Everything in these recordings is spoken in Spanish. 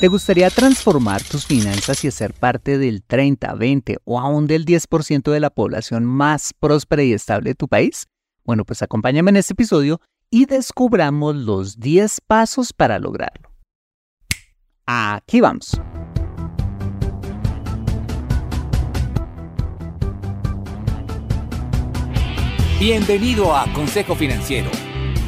¿Te gustaría transformar tus finanzas y ser parte del 30, 20 o aún del 10% de la población más próspera y estable de tu país? Bueno, pues acompáñame en este episodio y descubramos los 10 pasos para lograrlo. Aquí vamos. Bienvenido a Consejo Financiero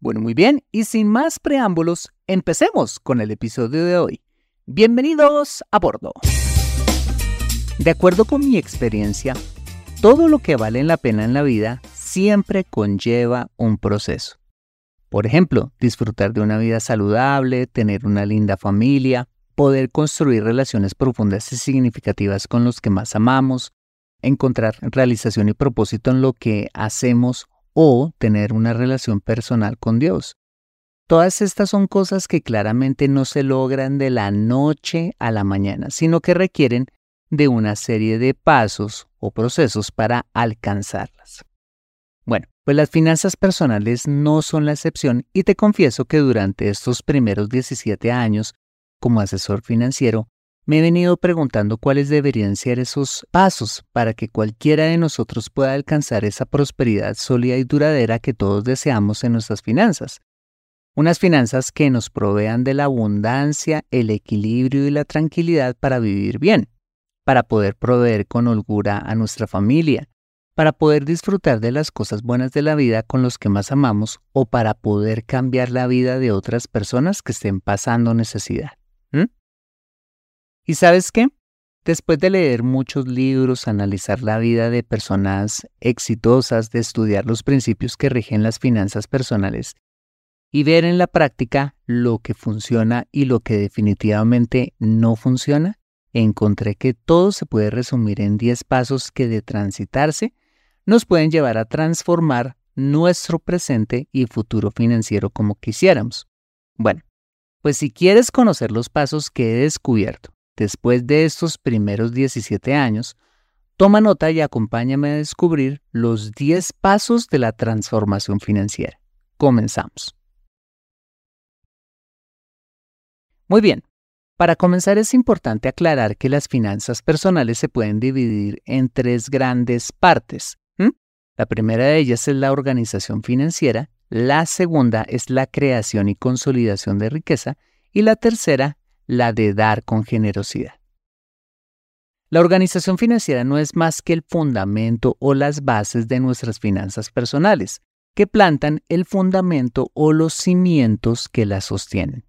Bueno, muy bien, y sin más preámbulos, empecemos con el episodio de hoy. Bienvenidos a bordo. De acuerdo con mi experiencia, todo lo que vale la pena en la vida siempre conlleva un proceso. Por ejemplo, disfrutar de una vida saludable, tener una linda familia, poder construir relaciones profundas y significativas con los que más amamos, encontrar realización y propósito en lo que hacemos o tener una relación personal con Dios. Todas estas son cosas que claramente no se logran de la noche a la mañana, sino que requieren de una serie de pasos o procesos para alcanzarlas. Bueno, pues las finanzas personales no son la excepción y te confieso que durante estos primeros 17 años como asesor financiero me he venido preguntando cuáles deberían ser esos pasos para que cualquiera de nosotros pueda alcanzar esa prosperidad sólida y duradera que todos deseamos en nuestras finanzas. Unas finanzas que nos provean de la abundancia, el equilibrio y la tranquilidad para vivir bien, para poder proveer con holgura a nuestra familia, para poder disfrutar de las cosas buenas de la vida con los que más amamos o para poder cambiar la vida de otras personas que estén pasando necesidad. ¿Y sabes qué? Después de leer muchos libros, analizar la vida de personas exitosas, de estudiar los principios que rigen las finanzas personales y ver en la práctica lo que funciona y lo que definitivamente no funciona, encontré que todo se puede resumir en 10 pasos que de transitarse nos pueden llevar a transformar nuestro presente y futuro financiero como quisiéramos. Bueno, pues si quieres conocer los pasos que he descubierto Después de estos primeros 17 años, toma nota y acompáñame a descubrir los 10 pasos de la transformación financiera. Comenzamos. Muy bien, para comenzar es importante aclarar que las finanzas personales se pueden dividir en tres grandes partes. La primera de ellas es la organización financiera, la segunda es la creación y consolidación de riqueza y la tercera la de dar con generosidad. La organización financiera no es más que el fundamento o las bases de nuestras finanzas personales, que plantan el fundamento o los cimientos que las sostienen.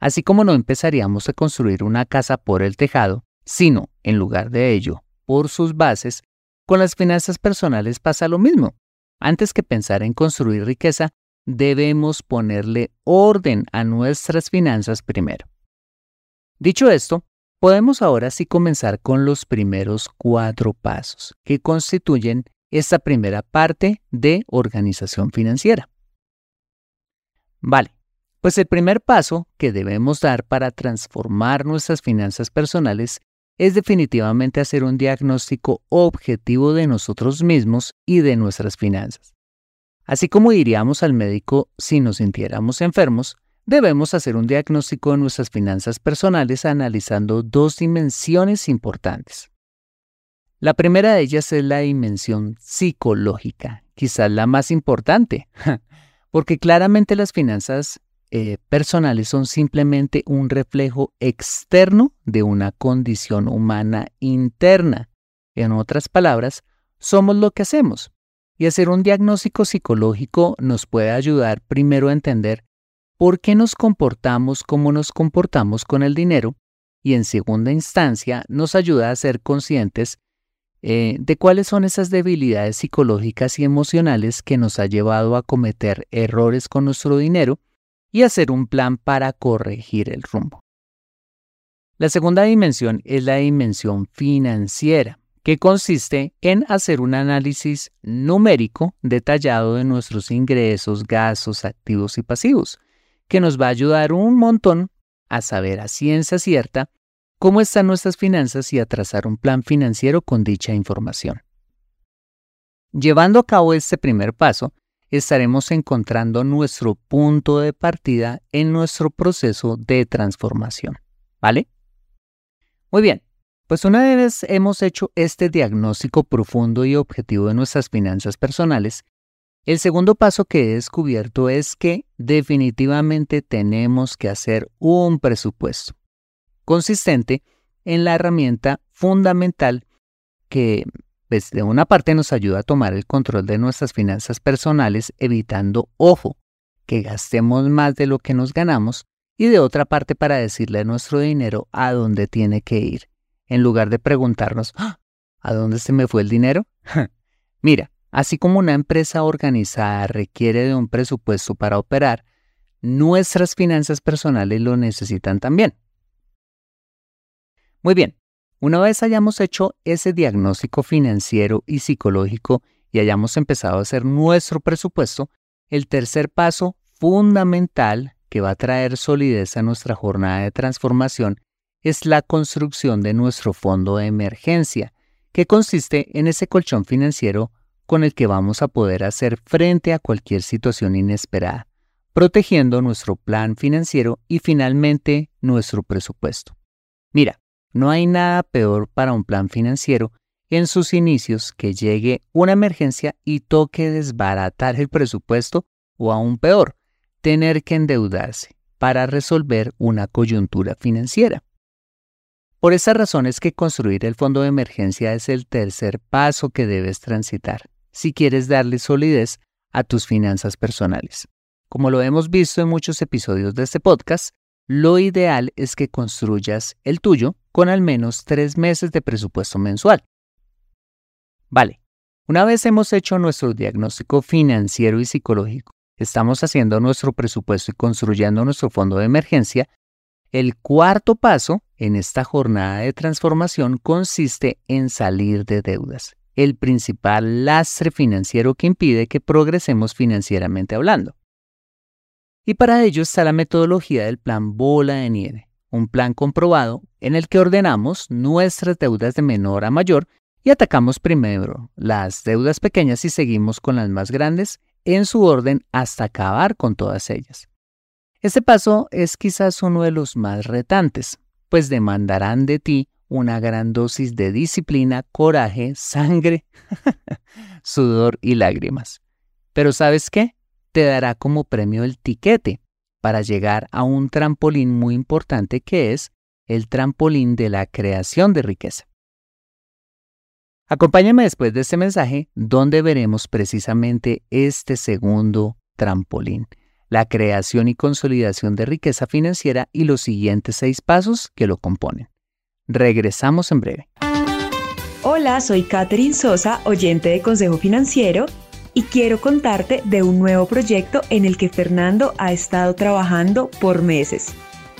Así como no empezaríamos a construir una casa por el tejado, sino, en lugar de ello, por sus bases, Con las finanzas personales pasa lo mismo. Antes que pensar en construir riqueza, debemos ponerle orden a nuestras finanzas primero. Dicho esto, podemos ahora sí comenzar con los primeros cuatro pasos que constituyen esta primera parte de organización financiera. Vale, pues el primer paso que debemos dar para transformar nuestras finanzas personales es definitivamente hacer un diagnóstico objetivo de nosotros mismos y de nuestras finanzas. Así como iríamos al médico si nos sintiéramos enfermos, debemos hacer un diagnóstico de nuestras finanzas personales analizando dos dimensiones importantes. La primera de ellas es la dimensión psicológica, quizás la más importante, porque claramente las finanzas eh, personales son simplemente un reflejo externo de una condición humana interna. En otras palabras, somos lo que hacemos. Y hacer un diagnóstico psicológico nos puede ayudar primero a entender por qué nos comportamos como nos comportamos con el dinero y en segunda instancia nos ayuda a ser conscientes eh, de cuáles son esas debilidades psicológicas y emocionales que nos ha llevado a cometer errores con nuestro dinero y hacer un plan para corregir el rumbo. La segunda dimensión es la dimensión financiera, que consiste en hacer un análisis numérico detallado de nuestros ingresos, gastos, activos y pasivos, que nos va a ayudar un montón a saber a ciencia cierta cómo están nuestras finanzas y a trazar un plan financiero con dicha información. Llevando a cabo este primer paso, estaremos encontrando nuestro punto de partida en nuestro proceso de transformación. ¿Vale? Muy bien, pues una vez hemos hecho este diagnóstico profundo y objetivo de nuestras finanzas personales, el segundo paso que he descubierto es que definitivamente tenemos que hacer un presupuesto, consistente en la herramienta fundamental que pues de una parte nos ayuda a tomar el control de nuestras finanzas personales, evitando, ojo, que gastemos más de lo que nos ganamos, y de otra parte para decirle a nuestro dinero a dónde tiene que ir, en lugar de preguntarnos, ah, ¿a dónde se me fue el dinero? Mira, así como una empresa organizada requiere de un presupuesto para operar, nuestras finanzas personales lo necesitan también. Muy bien, una vez hayamos hecho ese diagnóstico financiero y psicológico y hayamos empezado a hacer nuestro presupuesto, el tercer paso fundamental que va a traer solidez a nuestra jornada de transformación es la construcción de nuestro fondo de emergencia, que consiste en ese colchón financiero con el que vamos a poder hacer frente a cualquier situación inesperada, protegiendo nuestro plan financiero y finalmente nuestro presupuesto. Mira, no hay nada peor para un plan financiero en sus inicios que llegue una emergencia y toque desbaratar el presupuesto o aún peor, tener que endeudarse para resolver una coyuntura financiera. Por esa razón es que construir el fondo de emergencia es el tercer paso que debes transitar si quieres darle solidez a tus finanzas personales. Como lo hemos visto en muchos episodios de este podcast, lo ideal es que construyas el tuyo con al menos tres meses de presupuesto mensual. Vale, una vez hemos hecho nuestro diagnóstico financiero y psicológico, estamos haciendo nuestro presupuesto y construyendo nuestro fondo de emergencia, el cuarto paso en esta jornada de transformación consiste en salir de deudas, el principal lastre financiero que impide que progresemos financieramente hablando. Y para ello está la metodología del plan bola de nieve, un plan comprobado en el que ordenamos nuestras deudas de menor a mayor y atacamos primero las deudas pequeñas y seguimos con las más grandes en su orden hasta acabar con todas ellas. Este paso es quizás uno de los más retantes, pues demandarán de ti una gran dosis de disciplina, coraje, sangre, sudor y lágrimas. Pero ¿sabes qué? te dará como premio el tiquete para llegar a un trampolín muy importante que es el trampolín de la creación de riqueza. Acompáñame después de este mensaje donde veremos precisamente este segundo trampolín, la creación y consolidación de riqueza financiera y los siguientes seis pasos que lo componen. Regresamos en breve. Hola, soy Catherine Sosa, oyente de Consejo Financiero, y quiero contarte de un nuevo proyecto en el que Fernando ha estado trabajando por meses.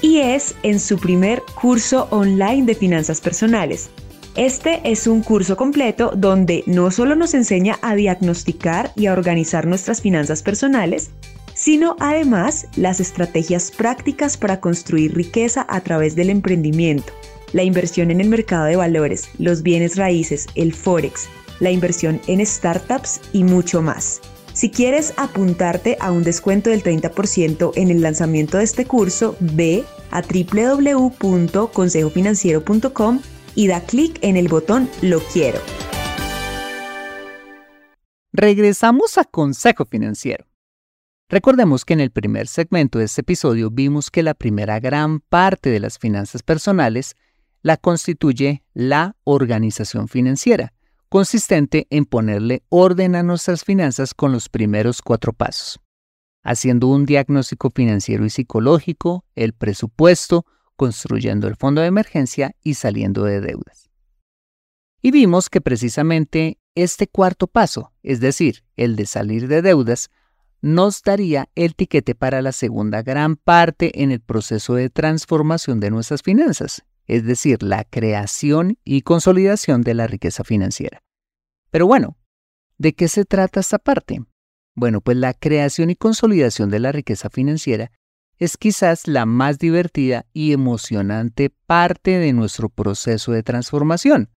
Y es en su primer curso online de finanzas personales. Este es un curso completo donde no solo nos enseña a diagnosticar y a organizar nuestras finanzas personales, sino además las estrategias prácticas para construir riqueza a través del emprendimiento la inversión en el mercado de valores, los bienes raíces, el forex, la inversión en startups y mucho más. Si quieres apuntarte a un descuento del 30% en el lanzamiento de este curso, ve a www.consejofinanciero.com y da clic en el botón Lo quiero. Regresamos a Consejo Financiero. Recordemos que en el primer segmento de este episodio vimos que la primera gran parte de las finanzas personales la constituye la organización financiera, consistente en ponerle orden a nuestras finanzas con los primeros cuatro pasos, haciendo un diagnóstico financiero y psicológico, el presupuesto, construyendo el fondo de emergencia y saliendo de deudas. Y vimos que precisamente este cuarto paso, es decir, el de salir de deudas, nos daría el tiquete para la segunda gran parte en el proceso de transformación de nuestras finanzas, es decir, la creación y consolidación de la riqueza financiera. Pero bueno, ¿de qué se trata esta parte? Bueno, pues la creación y consolidación de la riqueza financiera es quizás la más divertida y emocionante parte de nuestro proceso de transformación,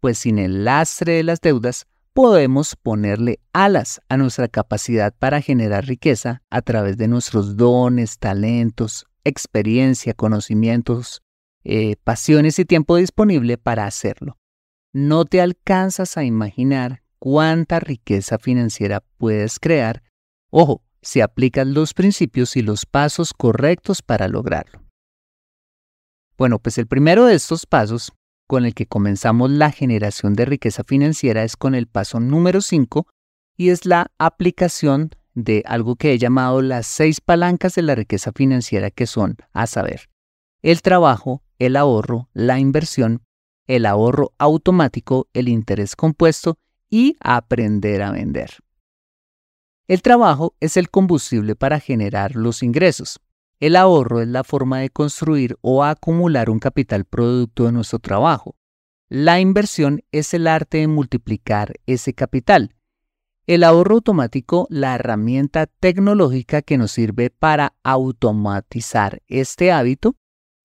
pues sin el lastre de las deudas podemos ponerle alas a nuestra capacidad para generar riqueza a través de nuestros dones, talentos, experiencia, conocimientos, eh, pasiones y tiempo disponible para hacerlo. No te alcanzas a imaginar cuánta riqueza financiera puedes crear, ojo, si aplicas los principios y los pasos correctos para lograrlo. Bueno, pues el primero de estos pasos con el que comenzamos la generación de riqueza financiera es con el paso número 5 y es la aplicación de algo que he llamado las seis palancas de la riqueza financiera que son, a saber, el trabajo, el ahorro, la inversión, el ahorro automático, el interés compuesto y aprender a vender. El trabajo es el combustible para generar los ingresos. El ahorro es la forma de construir o acumular un capital producto de nuestro trabajo. La inversión es el arte de multiplicar ese capital. El ahorro automático, la herramienta tecnológica que nos sirve para automatizar este hábito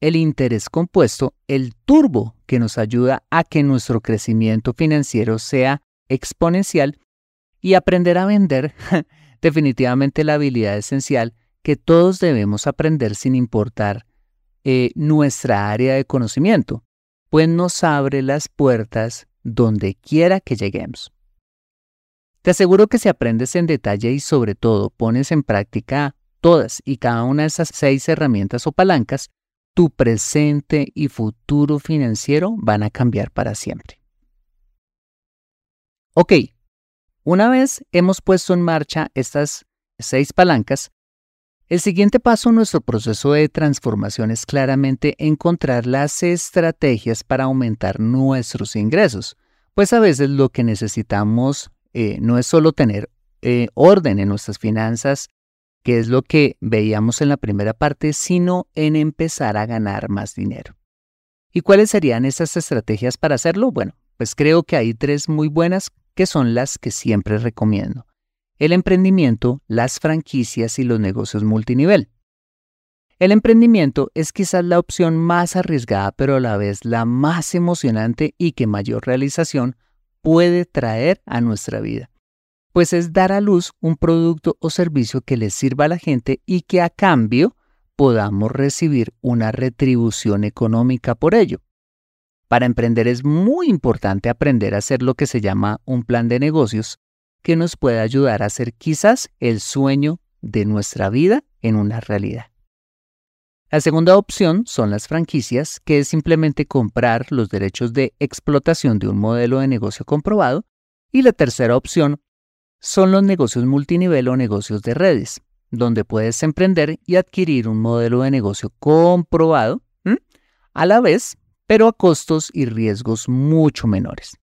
el interés compuesto, el turbo que nos ayuda a que nuestro crecimiento financiero sea exponencial y aprender a vender, definitivamente la habilidad esencial que todos debemos aprender sin importar eh, nuestra área de conocimiento, pues nos abre las puertas donde quiera que lleguemos. Te aseguro que si aprendes en detalle y sobre todo pones en práctica todas y cada una de esas seis herramientas o palancas, tu presente y futuro financiero van a cambiar para siempre. Ok, una vez hemos puesto en marcha estas seis palancas, el siguiente paso en nuestro proceso de transformación es claramente encontrar las estrategias para aumentar nuestros ingresos, pues a veces lo que necesitamos eh, no es solo tener eh, orden en nuestras finanzas que es lo que veíamos en la primera parte, sino en empezar a ganar más dinero. ¿Y cuáles serían esas estrategias para hacerlo? Bueno, pues creo que hay tres muy buenas que son las que siempre recomiendo. El emprendimiento, las franquicias y los negocios multinivel. El emprendimiento es quizás la opción más arriesgada pero a la vez la más emocionante y que mayor realización puede traer a nuestra vida pues es dar a luz un producto o servicio que le sirva a la gente y que a cambio podamos recibir una retribución económica por ello. Para emprender es muy importante aprender a hacer lo que se llama un plan de negocios que nos puede ayudar a hacer quizás el sueño de nuestra vida en una realidad. La segunda opción son las franquicias, que es simplemente comprar los derechos de explotación de un modelo de negocio comprobado. Y la tercera opción son los negocios multinivel o negocios de redes, donde puedes emprender y adquirir un modelo de negocio comprobado a la vez, pero a costos y riesgos mucho menores.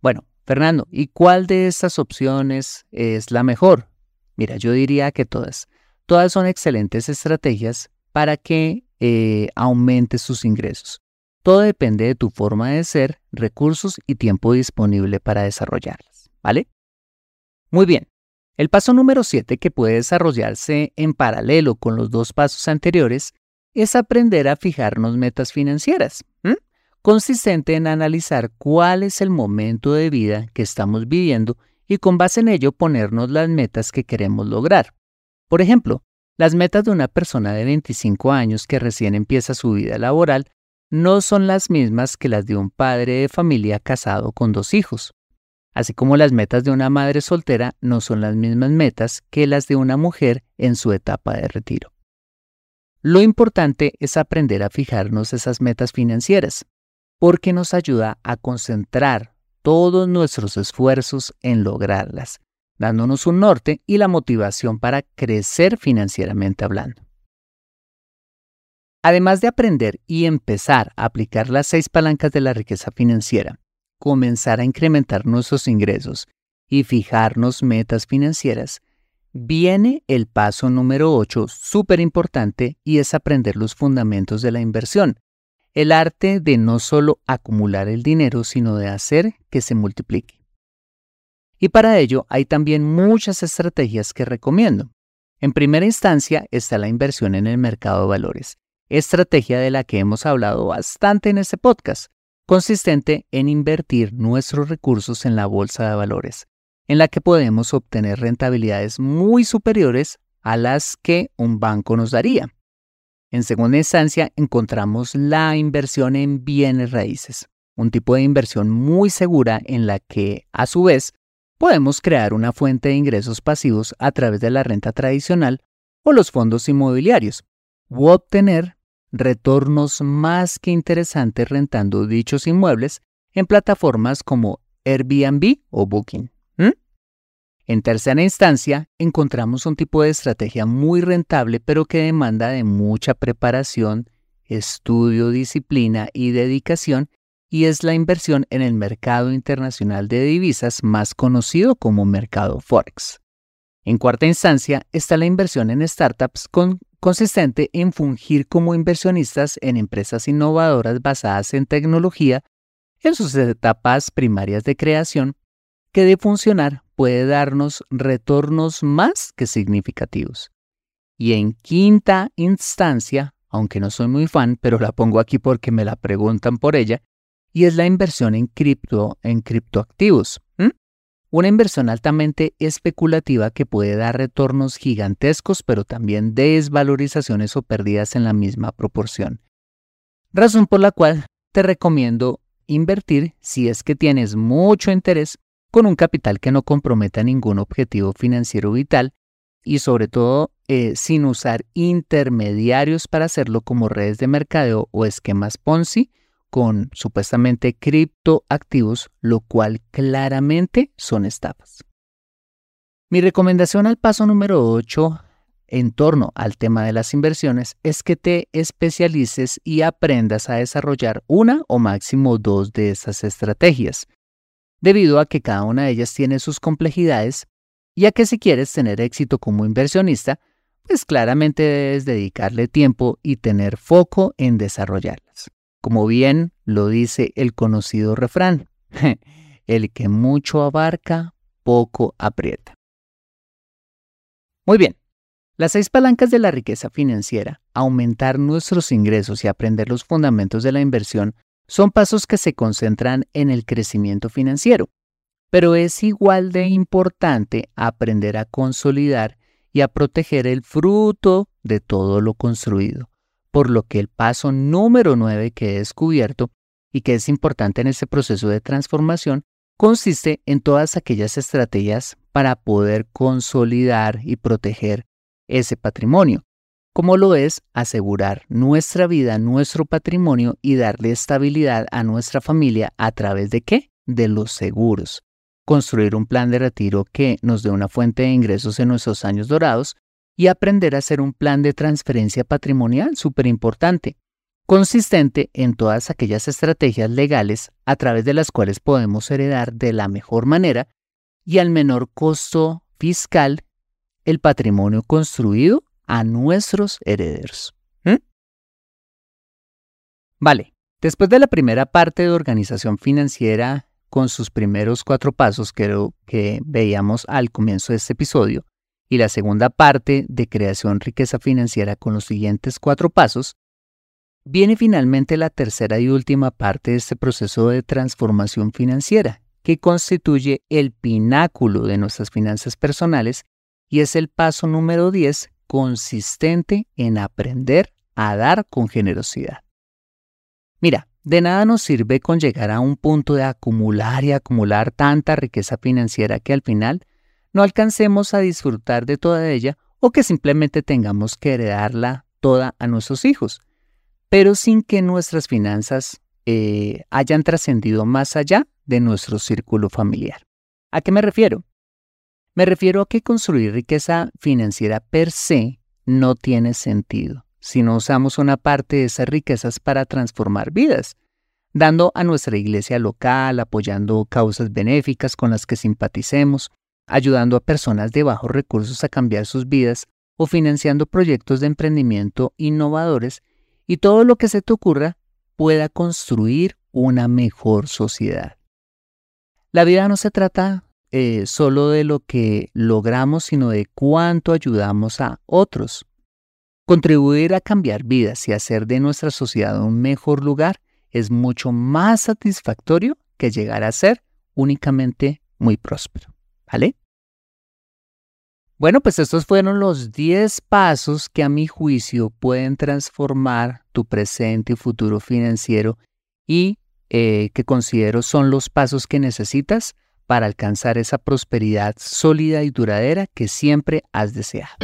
Bueno, Fernando, ¿y cuál de estas opciones es la mejor? Mira, yo diría que todas. Todas son excelentes estrategias para que eh, aumentes tus ingresos. Todo depende de tu forma de ser, recursos y tiempo disponible para desarrollarlas, ¿vale? Muy bien. El paso número 7 que puede desarrollarse en paralelo con los dos pasos anteriores es aprender a fijarnos metas financieras, consistente en analizar cuál es el momento de vida que estamos viviendo y con base en ello ponernos las metas que queremos lograr. Por ejemplo, las metas de una persona de 25 años que recién empieza su vida laboral no son las mismas que las de un padre de familia casado con dos hijos. Así como las metas de una madre soltera no son las mismas metas que las de una mujer en su etapa de retiro. Lo importante es aprender a fijarnos esas metas financieras, porque nos ayuda a concentrar todos nuestros esfuerzos en lograrlas, dándonos un norte y la motivación para crecer financieramente hablando. Además de aprender y empezar a aplicar las seis palancas de la riqueza financiera, comenzar a incrementar nuestros ingresos y fijarnos metas financieras, viene el paso número 8, súper importante, y es aprender los fundamentos de la inversión. El arte de no solo acumular el dinero, sino de hacer que se multiplique. Y para ello hay también muchas estrategias que recomiendo. En primera instancia está la inversión en el mercado de valores estrategia de la que hemos hablado bastante en este podcast, consistente en invertir nuestros recursos en la bolsa de valores, en la que podemos obtener rentabilidades muy superiores a las que un banco nos daría. En segunda instancia, encontramos la inversión en bienes raíces, un tipo de inversión muy segura en la que, a su vez, podemos crear una fuente de ingresos pasivos a través de la renta tradicional o los fondos inmobiliarios, u obtener retornos más que interesantes rentando dichos inmuebles en plataformas como Airbnb o Booking. En tercera instancia, encontramos un tipo de estrategia muy rentable pero que demanda de mucha preparación, estudio, disciplina y dedicación y es la inversión en el mercado internacional de divisas más conocido como mercado Forex. En cuarta instancia está la inversión en startups con consistente en fungir como inversionistas en empresas innovadoras basadas en tecnología en sus etapas primarias de creación, que de funcionar puede darnos retornos más que significativos. Y en quinta instancia, aunque no soy muy fan, pero la pongo aquí porque me la preguntan por ella, y es la inversión en cripto, en criptoactivos. Una inversión altamente especulativa que puede dar retornos gigantescos, pero también desvalorizaciones o pérdidas en la misma proporción. Razón por la cual te recomiendo invertir si es que tienes mucho interés con un capital que no comprometa ningún objetivo financiero vital y sobre todo eh, sin usar intermediarios para hacerlo como redes de mercadeo o esquemas Ponzi con supuestamente criptoactivos, lo cual claramente son estafas. Mi recomendación al paso número 8 en torno al tema de las inversiones es que te especialices y aprendas a desarrollar una o máximo dos de estas estrategias, debido a que cada una de ellas tiene sus complejidades y a que si quieres tener éxito como inversionista, pues claramente debes dedicarle tiempo y tener foco en desarrollarlas como bien lo dice el conocido refrán, el que mucho abarca, poco aprieta. Muy bien, las seis palancas de la riqueza financiera, aumentar nuestros ingresos y aprender los fundamentos de la inversión son pasos que se concentran en el crecimiento financiero, pero es igual de importante aprender a consolidar y a proteger el fruto de todo lo construido por lo que el paso número 9 que he descubierto y que es importante en este proceso de transformación consiste en todas aquellas estrategias para poder consolidar y proteger ese patrimonio, como lo es asegurar nuestra vida, nuestro patrimonio y darle estabilidad a nuestra familia a través de qué? De los seguros. Construir un plan de retiro que nos dé una fuente de ingresos en nuestros años dorados y aprender a hacer un plan de transferencia patrimonial súper importante, consistente en todas aquellas estrategias legales a través de las cuales podemos heredar de la mejor manera y al menor costo fiscal el patrimonio construido a nuestros herederos. ¿Mm? Vale, después de la primera parte de organización financiera con sus primeros cuatro pasos que, que veíamos al comienzo de este episodio y la segunda parte de creación riqueza financiera con los siguientes cuatro pasos, viene finalmente la tercera y última parte de este proceso de transformación financiera, que constituye el pináculo de nuestras finanzas personales y es el paso número 10 consistente en aprender a dar con generosidad. Mira, de nada nos sirve con llegar a un punto de acumular y acumular tanta riqueza financiera que al final no alcancemos a disfrutar de toda ella o que simplemente tengamos que heredarla toda a nuestros hijos, pero sin que nuestras finanzas eh, hayan trascendido más allá de nuestro círculo familiar. ¿A qué me refiero? Me refiero a que construir riqueza financiera per se no tiene sentido si no usamos una parte de esas riquezas para transformar vidas, dando a nuestra iglesia local, apoyando causas benéficas con las que simpaticemos, ayudando a personas de bajos recursos a cambiar sus vidas o financiando proyectos de emprendimiento innovadores y todo lo que se te ocurra pueda construir una mejor sociedad. La vida no se trata eh, solo de lo que logramos, sino de cuánto ayudamos a otros. Contribuir a cambiar vidas y hacer de nuestra sociedad un mejor lugar es mucho más satisfactorio que llegar a ser únicamente muy próspero. ¿Vale? Bueno, pues estos fueron los 10 pasos que a mi juicio pueden transformar tu presente y futuro financiero y eh, que considero son los pasos que necesitas para alcanzar esa prosperidad sólida y duradera que siempre has deseado.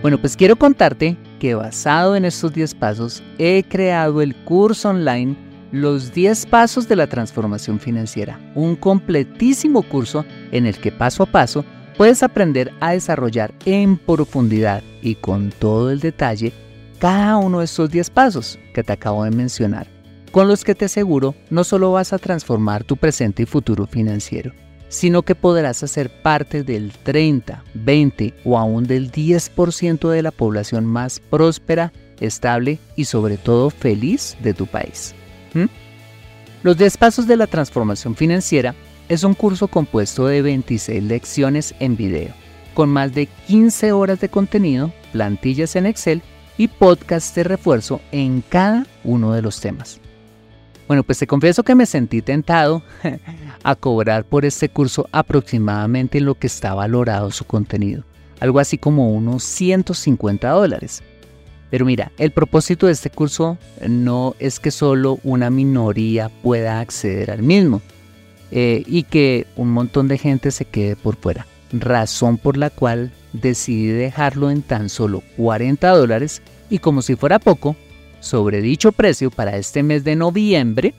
Bueno, pues quiero contarte que basado en estos 10 pasos he creado el curso online Los 10 Pasos de la Transformación Financiera, un completísimo curso en el que paso a paso puedes aprender a desarrollar en profundidad y con todo el detalle cada uno de estos 10 pasos que te acabo de mencionar, con los que te aseguro no solo vas a transformar tu presente y futuro financiero, sino que podrás hacer parte del 30, 20 o aún del 10% de la población más próspera, estable y sobre todo feliz de tu país. ¿Mm? Los 10 pasos de la transformación financiera es un curso compuesto de 26 lecciones en video, con más de 15 horas de contenido, plantillas en Excel y podcasts de refuerzo en cada uno de los temas. Bueno, pues te confieso que me sentí tentado a cobrar por este curso aproximadamente lo que está valorado su contenido, algo así como unos 150 dólares. Pero mira, el propósito de este curso no es que solo una minoría pueda acceder al mismo, eh, y que un montón de gente se quede por fuera. Razón por la cual decidí dejarlo en tan solo 40 dólares y como si fuera poco, sobre dicho precio para este mes de noviembre,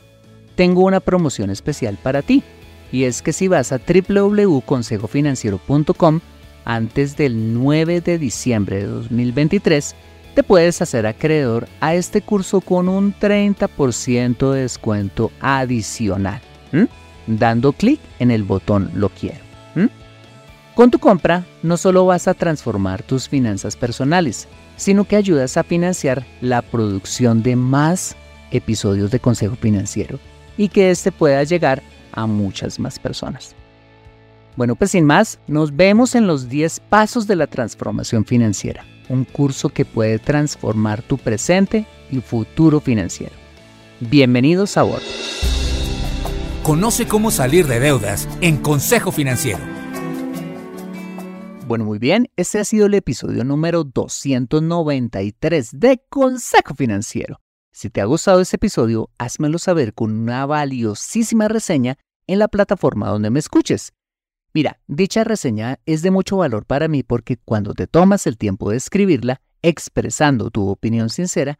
tengo una promoción especial para ti. Y es que si vas a www.consejofinanciero.com antes del 9 de diciembre de 2023, te puedes hacer acreedor a este curso con un 30% de descuento adicional dando clic en el botón Lo quiero. Con tu compra no solo vas a transformar tus finanzas personales, sino que ayudas a financiar la producción de más episodios de Consejo Financiero y que éste pueda llegar a muchas más personas. Bueno, pues sin más, nos vemos en los 10 pasos de la transformación financiera, un curso que puede transformar tu presente y futuro financiero. Bienvenidos a bordo. Conoce cómo salir de deudas en Consejo Financiero. Bueno, muy bien, este ha sido el episodio número 293 de Consejo Financiero. Si te ha gustado este episodio, házmelo saber con una valiosísima reseña en la plataforma donde me escuches. Mira, dicha reseña es de mucho valor para mí porque cuando te tomas el tiempo de escribirla, expresando tu opinión sincera,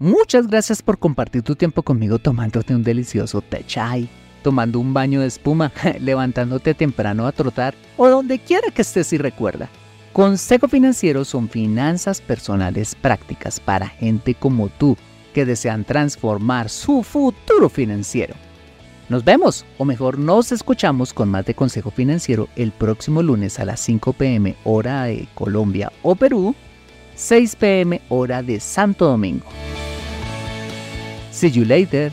Muchas gracias por compartir tu tiempo conmigo tomándote un delicioso té chai tomando un baño de espuma, levantándote temprano a trotar o donde quiera que estés y recuerda. Consejo Financiero son finanzas personales prácticas para gente como tú que desean transformar su futuro financiero. Nos vemos, o mejor nos escuchamos con más de Consejo Financiero el próximo lunes a las 5 pm hora de Colombia o Perú, 6 pm hora de Santo Domingo. See you later.